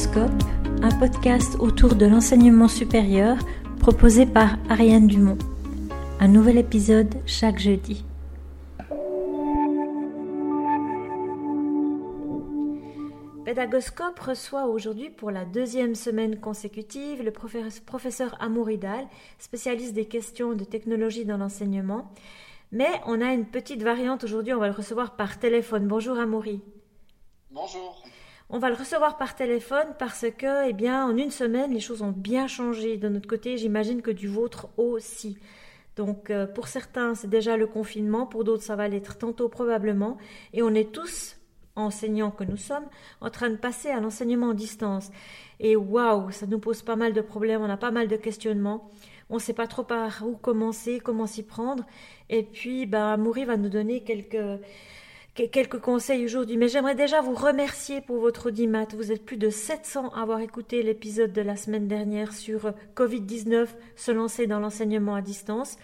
Pédagoscope, un podcast autour de l'enseignement supérieur proposé par Ariane Dumont. Un nouvel épisode chaque jeudi. Pédagoscope reçoit aujourd'hui pour la deuxième semaine consécutive le professeur Amouridal, spécialiste des questions de technologie dans l'enseignement. Mais on a une petite variante aujourd'hui, on va le recevoir par téléphone. Bonjour Amoury. Bonjour. On va le recevoir par téléphone parce que, eh bien, en une semaine, les choses ont bien changé. De notre côté, j'imagine que du vôtre aussi. Donc, euh, pour certains, c'est déjà le confinement, pour d'autres, ça va l'être tantôt probablement. Et on est tous, enseignants que nous sommes, en train de passer à l'enseignement en distance. Et waouh, ça nous pose pas mal de problèmes, on a pas mal de questionnements. On ne sait pas trop par où commencer, comment s'y prendre. Et puis, bah, Moury va nous donner quelques quelques conseils aujourd'hui, mais j'aimerais déjà vous remercier pour votre audimat. Vous êtes plus de 700 à avoir écouté l'épisode de la semaine dernière sur euh, Covid-19, se lancer dans l'enseignement à distance.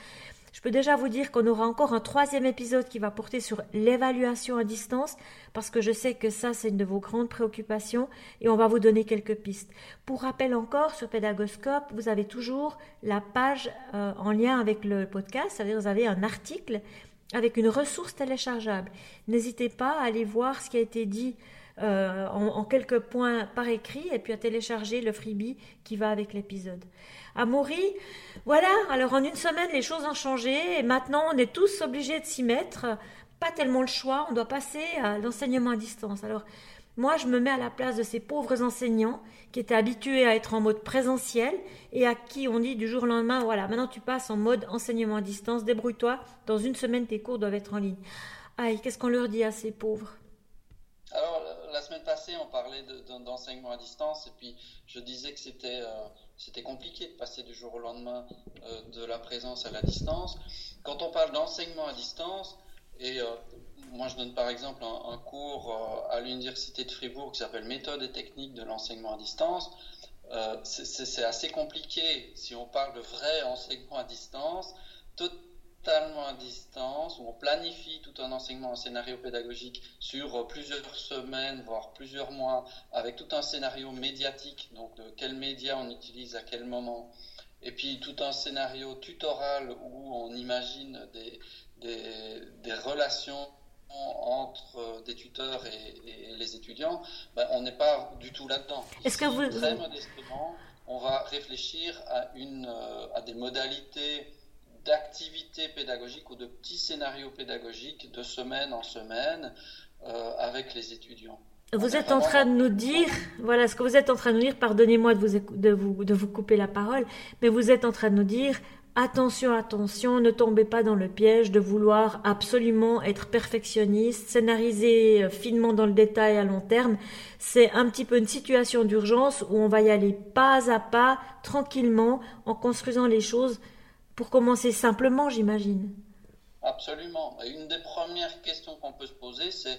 Je peux déjà vous dire qu'on aura encore un troisième épisode qui va porter sur l'évaluation à distance, parce que je sais que ça, c'est une de vos grandes préoccupations, et on va vous donner quelques pistes. Pour rappel encore, sur Pédagoscope, vous avez toujours la page euh, en lien avec le podcast, c'est-à-dire vous avez un article avec une ressource téléchargeable. N'hésitez pas à aller voir ce qui a été dit euh, en, quelques points par écrit et puis à télécharger le freebie qui va avec l'épisode. Amaury, voilà, alors en une semaine les choses ont changé et maintenant on est tous obligés de s'y mettre. Pas tellement le choix, on doit passer à l'enseignement à distance. Alors moi, je me mets à la place de ces pauvres enseignants qui étaient habitués à être en mode présentiel et à qui on dit du jour au lendemain, voilà, maintenant tu passes en mode enseignement à distance, débrouille-toi, dans une semaine tes cours doivent être en ligne. Aïe, qu'est-ce qu'on leur dit à ces pauvres? Alors, la semaine passée, on parlait d'enseignement à distance et puis je disais que c'était euh, compliqué de passer du jour au lendemain euh, de la présence à la distance. Quand on parle d'enseignement à distance, et euh, moi, je donne par exemple un, cours euh, à l'université de Fribourg qui s'appelle Méthode et techniques de l'enseignement à distance. Euh, c'est assez compliqué si on parle de vrai enseignement à distance, totalement à distance, où on planifie tout un enseignement, un scénario pédagogique sur plusieurs semaines, voire plusieurs mois, avec tout un scénario médiatique, donc de quels médias on utilise à quel moment, et puis tout un scénario tutoral où on imagine des, des, relations entre des tuteurs et, les étudiants, ben, on n'est pas du tout là-dedans. Est-ce que vous... Très modestement, on va réfléchir à, une, à des modalités d'activités pédagogiques ou de petits scénarios pédagogiques de semaine en semaine euh, avec les étudiants. Vous êtes en train de nous dire, voilà ce que vous êtes en train de nous dire, pardonnez-moi de vous, de, vous, de vous couper la parole, mais vous êtes en train de nous dire, Attention, attention, ne tombez pas dans le piège de vouloir absolument être perfectionniste, scénariser euh, finement dans le détail à long terme. C'est un petit peu une situation d'urgence où on va y aller pas à pas, tranquillement, en construisant les choses pour commencer simplement, j'imagine. Absolument. Une des premières questions qu'on peut se poser, c'est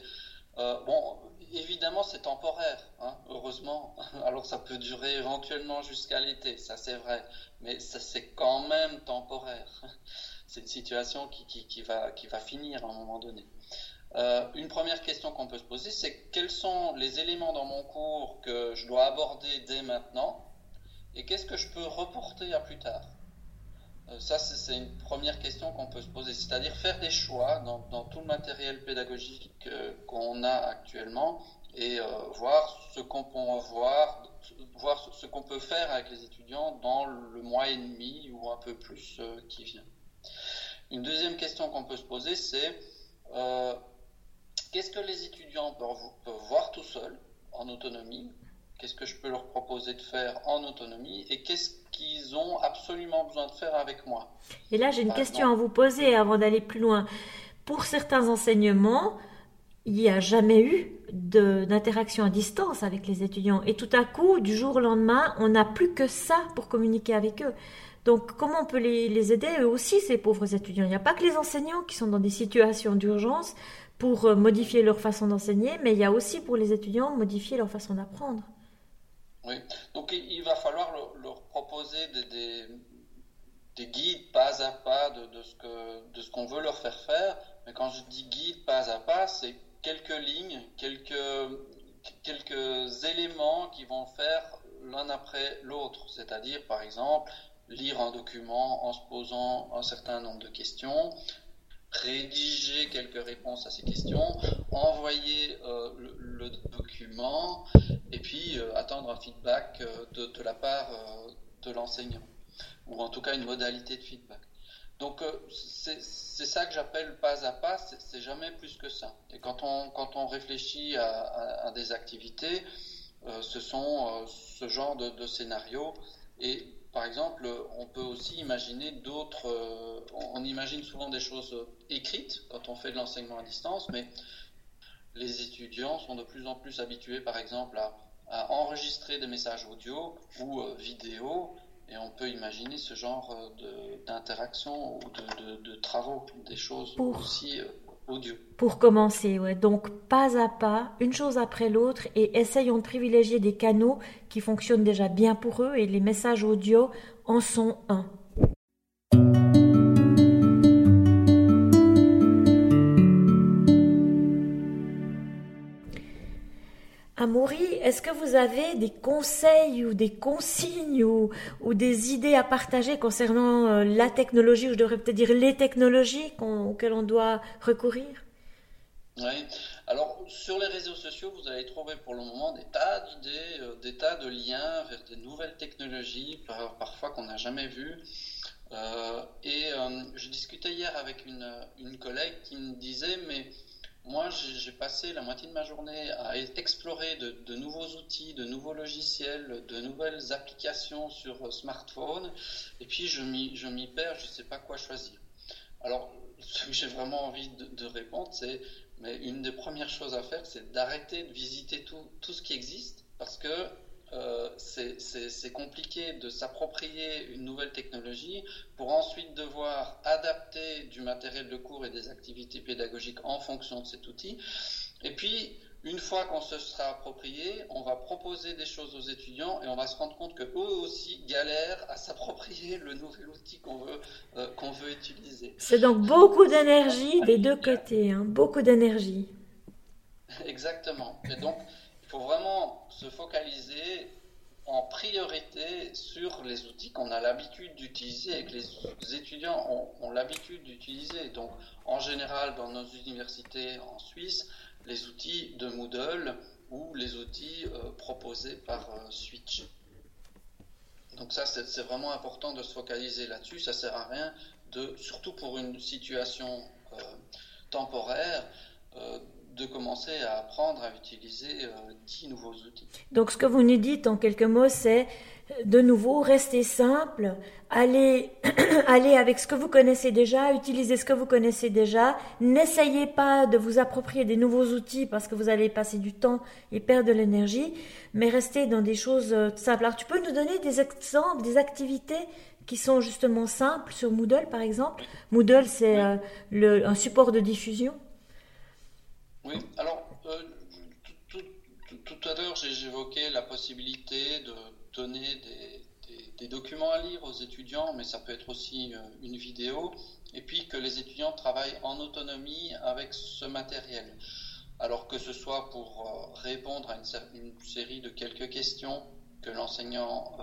euh, bon, évidemment, c'est temporaire, hein, heureusement. Alors, ça peut durer éventuellement jusqu'à l'été, ça c'est vrai, mais ça c'est quand même temporaire. C'est une situation qui, qui, va, qui va finir à un moment donné. Euh, une première question qu'on peut se poser, c'est quels sont les éléments dans mon cours que je dois aborder dès maintenant et qu'est-ce que je peux reporter à plus tard? Ça, c'est une première question qu'on peut se poser, c'est-à-dire faire des choix dans, tout le matériel pédagogique euh, qu'on a actuellement et euh, voir ce qu'on peut ce qu'on peut faire avec les étudiants dans le mois et demi ou un peu plus qui vient. Une deuxième question qu'on peut se poser, c'est qu'est-ce que les étudiants peuvent voir tout seuls en autonomie? Qu'est-ce que je peux leur proposer de faire en autonomie? Et qu'est-ce qu'ils ont absolument besoin de faire avec moi Et là, j'ai une question à vous poser avant d'aller plus loin. Pour certains enseignements, il n'y a jamais eu d'interaction à distance avec les étudiants. Et tout à coup, du jour au lendemain, on n'a plus que ça pour communiquer avec eux. Donc, comment on peut les, les aider, eux aussi, ces pauvres étudiants? Il n'y a pas que les enseignants qui sont dans des situations d'urgence pour euh, modifier leur façon d'enseigner, mais il y a aussi pour les étudiants modifier leur façon d'apprendre. Donc il va falloir leur, proposer des, des, guides pas à pas de ce qu'on veut leur faire faire. Mais quand je dis guide pas à pas, c'est quelques lignes, quelques quelques éléments qui vont faire l'un après l'autre. C'est-à-dire, par exemple, lire un document en se posant un certain nombre de questions, rédiger quelques réponses à ces questions, envoyer euh, le, document et puis euh, attendre un feedback euh, de, la part de l'enseignant, ou en tout cas une modalité de feedback. Donc c'est ça que j'appelle pas à pas, c'est jamais plus que ça. Et quand on, quand on réfléchit à, des activités, ce sont ce genre de, de scénarios. Et par exemple, on peut aussi imaginer d'autres. Euh, on imagine souvent des choses écrites quand on fait de l'enseignement à distance, mais les étudiants sont de plus en plus habitués, par exemple, à, enregistrer des messages audio ou euh, vidéo, et on peut imaginer ce genre euh, d'interaction ou de, travaux, des choses aussi pour commencer, ouais. Donc pas à pas, une chose après l'autre, et essayons de privilégier des canaux qui fonctionnent déjà bien pour eux, et les messages audio en sont un. Amaury, est-ce que vous avez des conseils ou des consignes ou, des idées à partager concernant euh, la technologie, ou je devrais peut-être dire les technologies auxquelles on doit recourir? Oui, alors sur les réseaux sociaux, vous allez trouver pour le moment des tas d'idées, euh, des tas de liens vers des nouvelles technologies, parfois qu'on n'a jamais vues. Euh, et je discutais hier avec une, une collègue qui me disait, mais moi, j'ai passé la moitié de ma journée à explorer de, nouveaux outils, de nouveaux logiciels, de nouvelles applications sur smartphone, et puis je m'y perds, je ne sais pas quoi choisir. Alors, ce que j'ai vraiment envie de, répondre, c'est, mais une des premières choses à faire, c'est d'arrêter de visiter tout, tout ce qui existe, parce que euh, c'est compliqué de s'approprier une nouvelle technologie pour ensuite devoir adapter du matériel de cours et des activités pédagogiques en fonction de cet outil. Et puis, une fois qu'on se sera approprié, on va proposer des choses aux étudiants et on va se rendre compte qu'eux aussi galèrent à s'approprier le nouvel outil qu'on veut, euh, qu'on veut utiliser. C'est donc beaucoup d'énergie des deux côtés, hein, beaucoup d'énergie. Exactement. Et donc, il faut vraiment se focaliser en priorité sur les outils qu'on a l'habitude d'utiliser et que les étudiants ont, l'habitude d'utiliser. Donc, en général, dans nos universités en Suisse, les outils de Moodle ou les outils euh, proposés par euh, Switch. Donc ça, c'est vraiment important de se focaliser là-dessus. Ça sert à rien surtout pour une situation euh, temporaire, de commencer à apprendre à utiliser 10 euh, nouveaux outils. Donc ce que vous nous dites en quelques mots, c'est de nouveau rester simple, aller, aller avec ce que vous connaissez déjà, utiliser ce que vous connaissez déjà, n'essayez pas de vous approprier des nouveaux outils parce que vous allez passer du temps et perdre de l'énergie, mais restez dans des choses euh, simples. Alors tu peux nous donner des exemples, des activités qui sont justement simples sur Moodle par exemple? Moodle c'est euh, un support de diffusion? Oui, alors euh, tout, à l'heure j'évoquais la possibilité de donner des, documents à lire aux étudiants, mais ça peut être aussi euh, une vidéo, et puis que les étudiants travaillent en autonomie avec ce matériel. Alors que ce soit pour euh, répondre à une, série de quelques questions que l'enseignant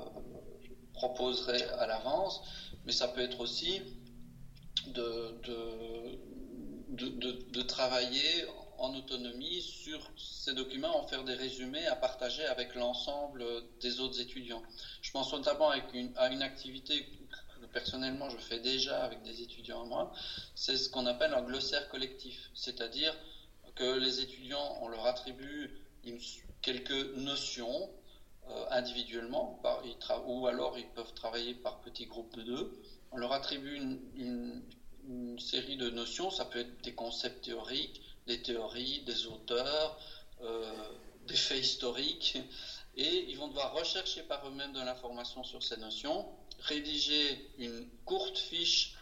proposerait à l'avance, mais ça peut être aussi de, de, de travailler en autonomie sur ces documents, en faire des résumés à partager avec l'ensemble des autres étudiants. Je pense notamment à une activité que personnellement je fais déjà avec des étudiants à moi, c'est ce qu'on appelle un glossaire collectif, c'est-à-dire que les étudiants, on leur attribue quelques notions euh, individuellement, ou alors ils peuvent travailler par petits groupes de deux. On leur attribue une, une série de notions, ça peut être des concepts théoriques, des théories, des auteurs, euh, des faits historiques, et ils vont devoir rechercher par eux-mêmes de l'information sur ces notions, rédiger une courte fiche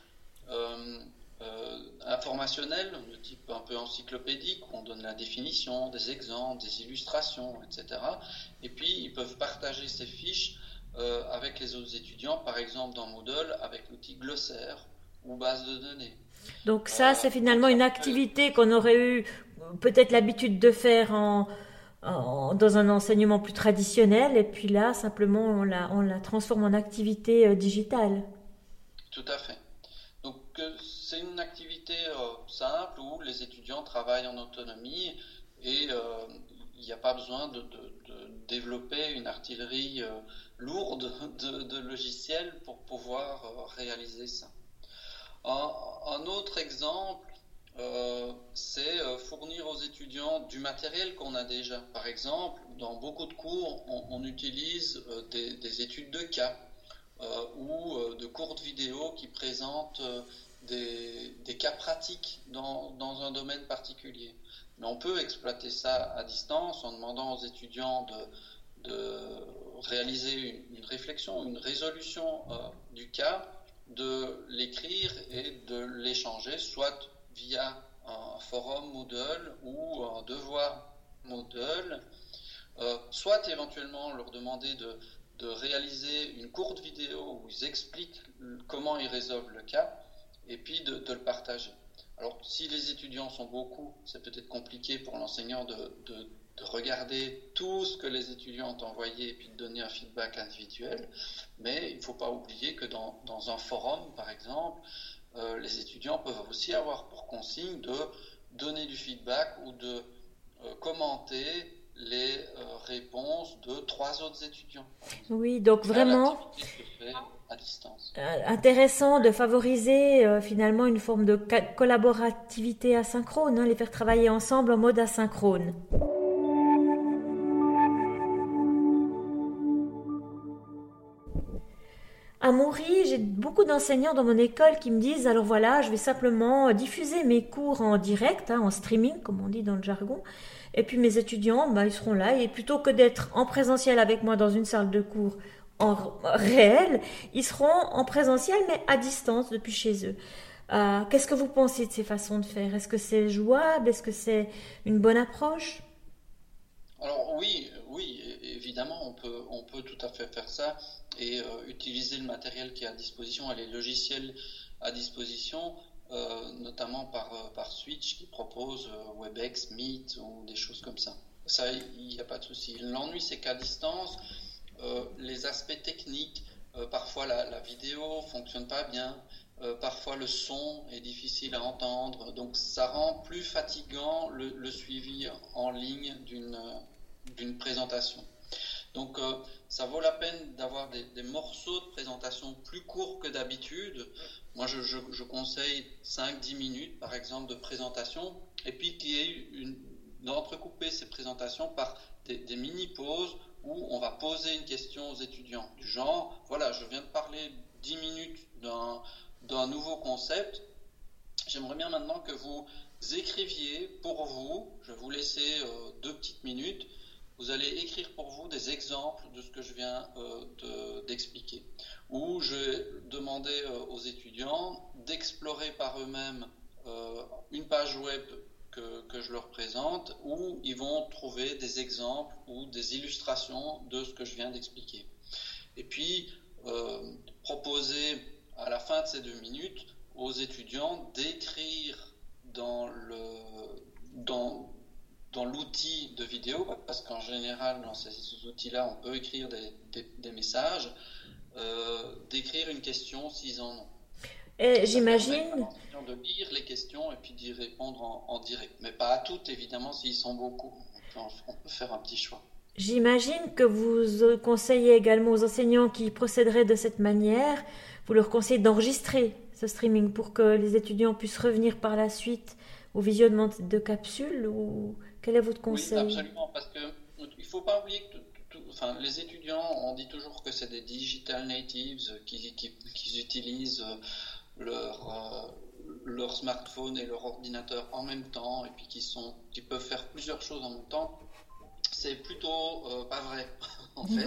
euh, euh, informationnelle de type un peu encyclopédique, où on donne la définition, des exemples, des illustrations, etc. Et puis ils peuvent partager ces fiches avec les autres étudiants, par exemple dans Moodle avec l'outil glossaire ou base de données. Donc ça, c'est finalement une activité qu'on aurait eu peut-être l'habitude de faire dans un enseignement plus traditionnel, et puis là, simplement, on la, transforme en activité euh, digitale. Tout à fait. Donc, c'est une activité simple où les étudiants travaillent en autonomie et il n'y a pas besoin de, développer une artillerie lourde de, logiciels pour pouvoir réaliser ça. Un, autre exemple, euh, c'est euh, fournir aux étudiants du matériel qu'on a déjà. Par exemple, dans beaucoup de cours, on, utilise euh, des, études de cas ou de courtes vidéos qui présentent des, cas pratiques dans, un domaine particulier. Mais on peut exploiter ça à distance en demandant aux étudiants de, réaliser une, réflexion, une résolution du cas de l'écrire et de l'échanger, soit via un forum Moodle ou un devoir Moodle, euh, soit éventuellement leur demander de, réaliser une courte vidéo où ils expliquent comment ils résolvent le cas et puis de, le partager. Alors, si les étudiants sont beaucoup, c'est peut-être compliqué pour l'enseignant de, de regarder tout ce que les étudiants ont envoyé et puis de donner un feedback individuel. Mais il ne faut pas oublier que dans, dans un forum, par exemple, euh, les étudiants peuvent aussi avoir pour consigne de donner du feedback ou de euh, commenter les euh, réponses de trois autres étudiants. Oui, donc vraiment intéressant de favoriser finalement une forme de collaborativité asynchrone, hein, les faire travailler ensemble en mode asynchrone. À Moury, j'ai beaucoup d'enseignants dans mon école qui me disent alors voilà, je vais simplement diffuser mes cours en direct, hein, en streaming, comme on dit dans le jargon. Et puis mes étudiants, bah, ils seront là. Et plutôt que d'être en présentiel avec moi dans une salle de cours en réel, ils seront en présentiel mais à distance depuis chez eux. Euh, qu'est-ce que vous pensez de ces façons de faire? Est-ce que c'est jouable? Est-ce que c'est une bonne approche? Alors oui, oui, évidemment, on peut, on peut tout à fait faire ça et euh, utiliser le matériel qui est à disposition et les logiciels à disposition, euh, notamment par, euh, par Switch qui propose WebEx, Meet ou des choses comme ça. Ça, il n'y a pas de souci. L'ennui, c'est qu'à distance, les aspects techniques, parfois la, la, vidéo fonctionne pas bien, parfois le son est difficile à entendre, donc ça rend plus fatigant le, suivi en ligne d'une présentation. Donc euh, ça vaut la peine d'avoir des, morceaux de présentation plus courts que d'habitude. Moi je, conseille 5-10 minutes par exemple de présentation et puis qu'il y ait une, d'entrecouper ces présentations par des, mini-pauses où on va poser une question aux étudiants du genre, voilà, je viens de parler 10 minutes d'un, nouveau concept, j'aimerais bien maintenant que vous écriviez pour vous, je vais vous laisser euh, deux petites minutes, vous allez écrire pour vous des exemples de ce que je viens euh, d'expliquer. Ou je vais demander euh, aux étudiants d'explorer par eux-mêmes une page web que, je leur présente, où ils vont trouver des exemples ou des illustrations de ce que je viens d'expliquer. Et puis, proposer à la fin de ces deux minutes aux étudiants d'écrire dans l'outil de vidéo, parce qu'en général, dans ces outils-là, on peut écrire des, messages, euh, d'écrire une question s'ils en ont. Et j'imagine. De lire les questions et puis d'y répondre en, direct. Mais pas à toutes, évidemment, s'ils sont beaucoup. On peut, faire un petit choix. J'imagine que vous conseillez également aux enseignants qui procéderaient de cette manière, vous leur conseillez d'enregistrer ce streaming pour que les étudiants puissent revenir par la suite au visionnement de capsules ou quel est votre conseil? oui, Absolument, parce que il faut pas oublier que enfin, les étudiants, on dit toujours que c'est des digital natives qui, qui, utilisent leur, euh, leur smartphone et leur ordinateur en même temps et puis qui, sont, qui peuvent faire plusieurs choses en même temps. C'est plutôt euh, pas vrai, en fait.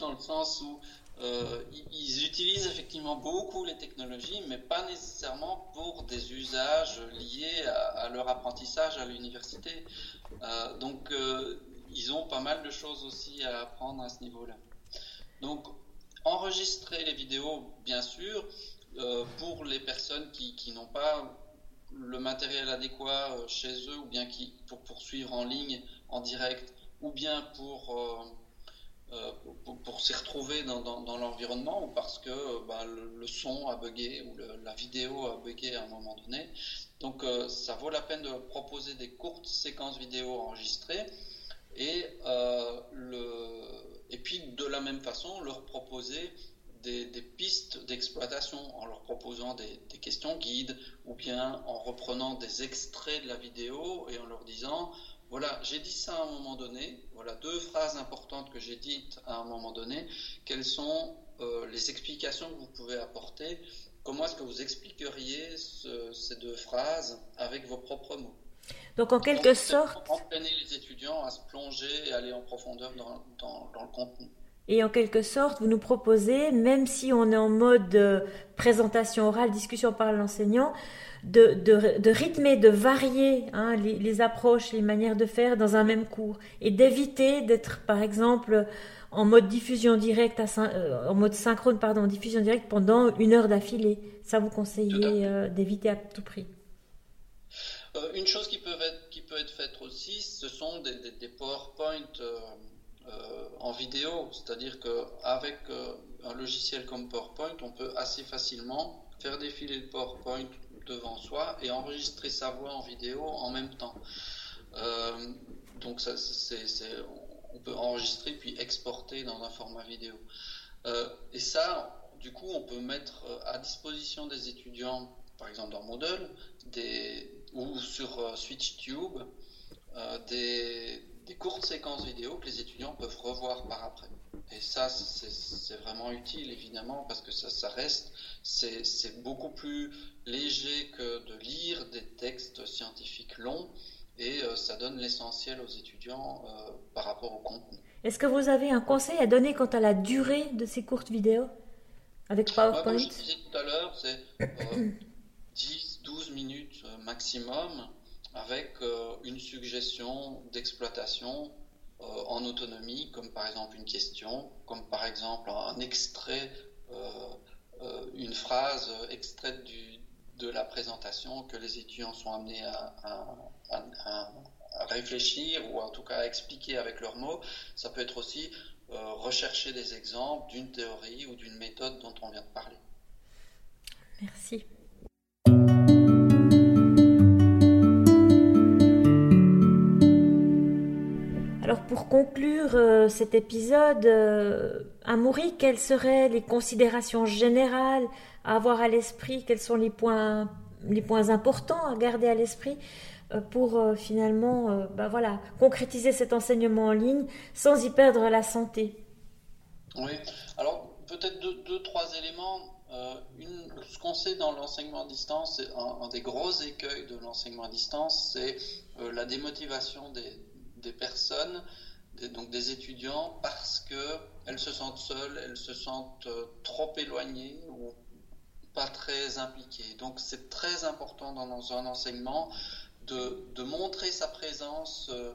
Dans le sens où euh, ils utilisent effectivement beaucoup les technologies, mais pas nécessairement pour des usages liés à, leur apprentissage à l'université. Euh, donc, euh, ils ont pas mal de choses aussi à apprendre à ce niveau-là. Donc, enregistrer les vidéos, bien sûr, pour les personnes qui, n'ont pas le matériel adéquat chez eux ou bien qui, pour poursuivre en ligne, en direct, ou bien pour euh, pour, s'y retrouver dans, l'environnement ou parce que bah, le, son a bugué ou la vidéo a bugué à un moment donné. Donc euh, ça vaut la peine de proposer des courtes séquences vidéo enregistrées et, euh, le, et puis de la même façon leur proposer des, pistes d'exploitation en leur proposant des, des, questions guides ou bien en reprenant des extraits de la vidéo et en leur disant voilà, j'ai dit ça à un moment donné. Voilà deux phrases importantes que j'ai dites à un moment donné. Quelles sont euh, les explications que vous pouvez apporter? Comment est-ce que vous expliqueriez ces deux phrases avec vos propres mots? Donc en quelque sorte... Entraîner les étudiants à se plonger et aller en profondeur dans, le contenu. Et en quelque sorte, vous nous proposez, même si on est en mode euh, présentation orale, discussion par l'enseignant, de, de, de, rythmer, de varier hein, les, approches, les manières de faire dans un même cours et d'éviter d'être, par exemple, en mode diffusion directe, à, euh, en mode synchrone, pardon, diffusion directe pendant une heure d'affilée. Ça, vous conseillez euh, d'éviter à tout prix. Euh, une chose qui peut, être, qui peut être faite aussi, ce sont des, des, PowerPoint en vidéo. C'est-à-dire qu'avec un logiciel comme PowerPoint, on peut assez facilement faire défiler le PowerPoint devant soi et enregistrer sa voix en vidéo en même temps. Euh, donc ça, on peut enregistrer puis exporter dans un format vidéo. Euh, et ça, du coup, on peut mettre euh, à disposition des étudiants, par exemple dans Moodle, des, ou sur SwitchTube, des, des courtes séquences vidéo que les étudiants peuvent revoir par après. Et ça, c'est vraiment utile, évidemment, parce que ça, ça reste, c'est beaucoup plus léger que de lire des textes scientifiques longs, et euh, ça donne l'essentiel aux étudiants euh, par rapport au contenu. Est-ce que vous avez un conseil à donner quant à la durée de ces courtes vidéos avec PowerPoint Comme je disais tout à l'heure, c'est 10-12 euh, minutes maximum avec une suggestion d'exploitation euh, en autonomie, comme par exemple une question, comme par exemple un extrait, euh, euh, une phrase extraite de la présentation que les étudiants sont amenés à, réfléchir ou en tout cas à expliquer avec leurs mots. Ça peut être aussi rechercher des exemples d'une théorie ou d'une méthode dont on vient de parler. Merci. Pour conclure euh, cet épisode, euh, Amoury, quelles seraient les considérations générales à avoir à l'esprit? Quels sont les points, les points importants à garder à l'esprit euh, pour finalement bah voilà, concrétiser cet enseignement en ligne sans y perdre la santé? Oui, alors peut-être deux, trois éléments. Une, ce qu'on sait dans l'enseignement à distance, un, un, des gros écueils de l'enseignement à distance, c'est la démotivation des, des personnes, donc des étudiants, parce qu'elles se sentent seules, elles se sentent euh, trop éloignées ou pas très impliquées. Donc c'est très important dans un enseignement de, de montrer sa présence euh,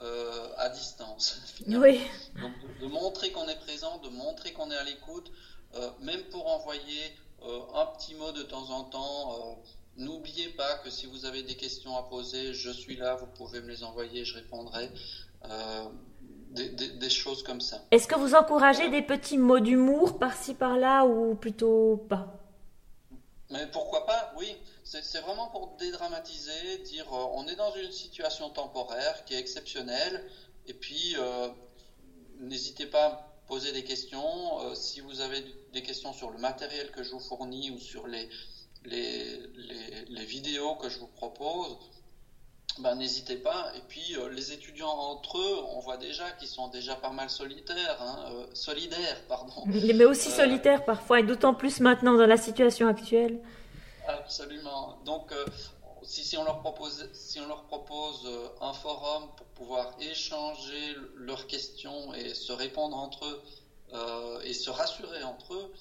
euh, à distance. Oui. Donc de, montrer qu'on est présent, de montrer qu'on est à l'écoute, même pour envoyer un petit mot de temps en temps N'oubliez pas que si vous avez des questions à poser, je suis là, vous pouvez me les envoyer, je répondrai. Euh, des, choses comme ça. Est-ce que vous encouragez des petits mots d'humour par-ci par-là ou plutôt pas? Mais pourquoi pas, oui. C'est vraiment pour dédramatiser, dire euh, on est dans une situation temporaire qui est exceptionnelle et puis euh, n'hésitez pas à poser des questions. si vous avez des questions sur le matériel que je vous fournis ou sur les, les, les, vidéos que je vous propose, ben, n'hésitez pas. Et puis euh, les étudiants entre eux, on voit déjà qu'ils sont déjà pas mal solitaires, hein, euh, solidaires, pardon. Mais aussi euh, solitaires parfois, et d'autant plus maintenant dans la situation actuelle. Absolument. Donc si, si, on leur propose, si on leur propose un forum pour pouvoir échanger leurs questions et se répondre entre eux et se rassurer entre eux,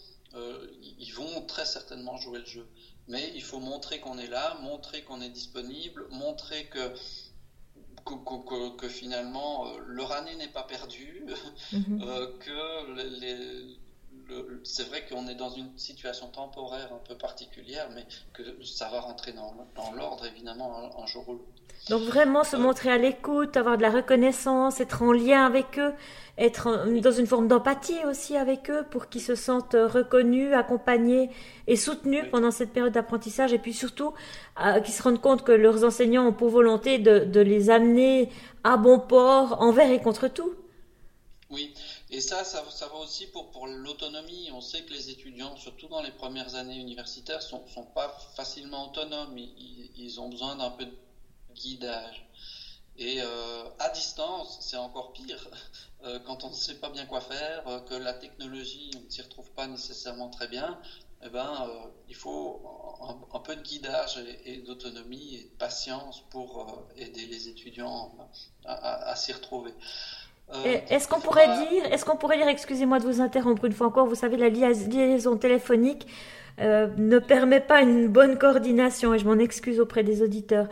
ils vont très certainement jouer le jeu mais il faut montrer qu'on est là, montrer qu'on est disponible, montrer que, que, finalement euh, leur année n'est pas perdue, mhm. euh, que le c'est vrai qu'on est dans une situation temporaire un peu particulière, mais que ça va rentrer dans, l'ordre évidemment un, jour ou l'autre. Donc vraiment se montrer à l'écoute, avoir de la reconnaissance, être en lien avec eux, être dans une forme d'empathie aussi avec eux pour qu'ils se sentent reconnus, accompagnés et soutenus pendant cette période d'apprentissage et puis surtout euh, qu'ils se rendent compte que leurs enseignants ont pour volonté de les amener à bon port envers et contre tout. Oui, et ça, ça, va aussi pour, l'autonomie. On sait que les étudiants, surtout dans les premières années universitaires, ne sont, sont, pas facilement autonomes. Ils, ont besoin d'un peu de guidage. Et euh, à distance, c'est encore pire. Euh, quand on ne sait pas bien quoi faire, euh, que la technologie, on ne s'y retrouve pas nécessairement très bien, eh ben, il faut un, peu de guidage et, d'autonomie et de patience pour aider les étudiants à s'y retrouver. Est-ce qu'on pourrait dire, est-ce qu'on pourrait dire, excusez-moi de vous interrompre une fois encore, vous savez, la liaison téléphonique euh, ne permet pas une bonne coordination et je m'en excuse auprès des auditeurs.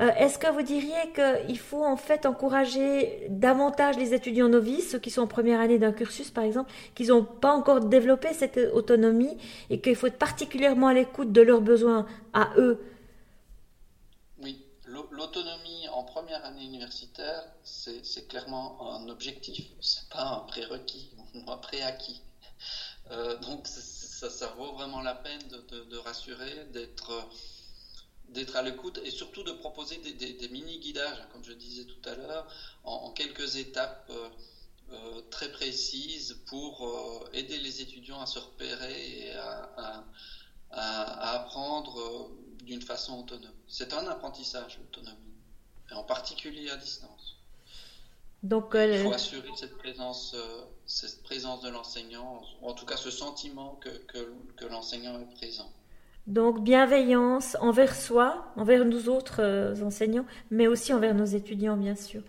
Euh, est-ce que vous diriez qu'il faut en fait encourager davantage les étudiants novices, ceux qui sont en première année d'un cursus par exemple, qu'ils n'ont pas encore développé cette autonomie et qu'il faut être particulièrement à l'écoute de leurs besoins à eux? Oui, l'autonomie en première année universitaire, c'est clairement un objectif, c'est pas un prérequis un préacquis. Euh, donc ça, vaut vraiment la peine de, rassurer, d'être d'être à l'écoute et surtout de proposer des, mini-guidages, comme je disais tout à l'heure, en, quelques étapes euh, euh, très précises pour aider les étudiants à se repérer et à, apprendre d'une façon autonome. C'est un apprentissage, l'autonomie, en particulier à distance. Donc, euh, il faut assurer cette présence, euh, cette présence de l'enseignant, ou en tout cas ce sentiment que, que, l'enseignant est présent. Donc bienveillance envers soi, envers nous autres euh, enseignants, mais aussi envers nos étudiants, bien sûr.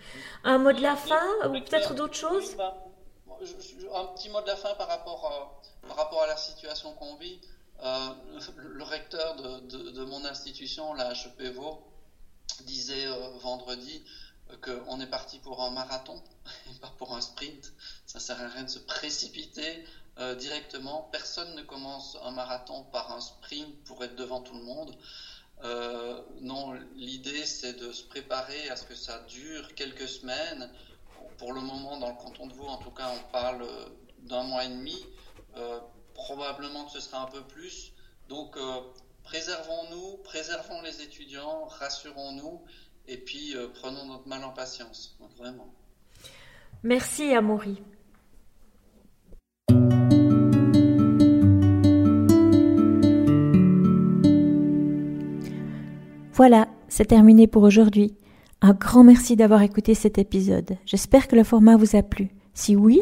Un mot de la fin, ou peut-être d'autres choses bah, Un petit mot de la fin par rapport, par rapport à la situation qu'on vit. le recteur de, de, mon institution, la HEPVO, disait vendredi qu'on est parti pour un marathon et pas pour un sprint. Ça sert à rien de se précipiter euh, directement. Personne ne commence un marathon par un sprint pour être devant tout le monde. Euh, non, l'idée c'est de se préparer à ce que ça dure quelques semaines. Pour le moment, dans le canton de Vaud, en tout cas, on parle d'un mois et demi. Euh, probablement que ce sera un peu plus. Donc, préservons-nous, préservons les étudiants, rassurons-nous et puis euh, prenons notre mal en patience, vraiment. Merci Amaury. Voilà, c'est terminé pour aujourd'hui. Un grand merci d'avoir écouté cet épisode. J'espère que le format vous a plu. Si oui,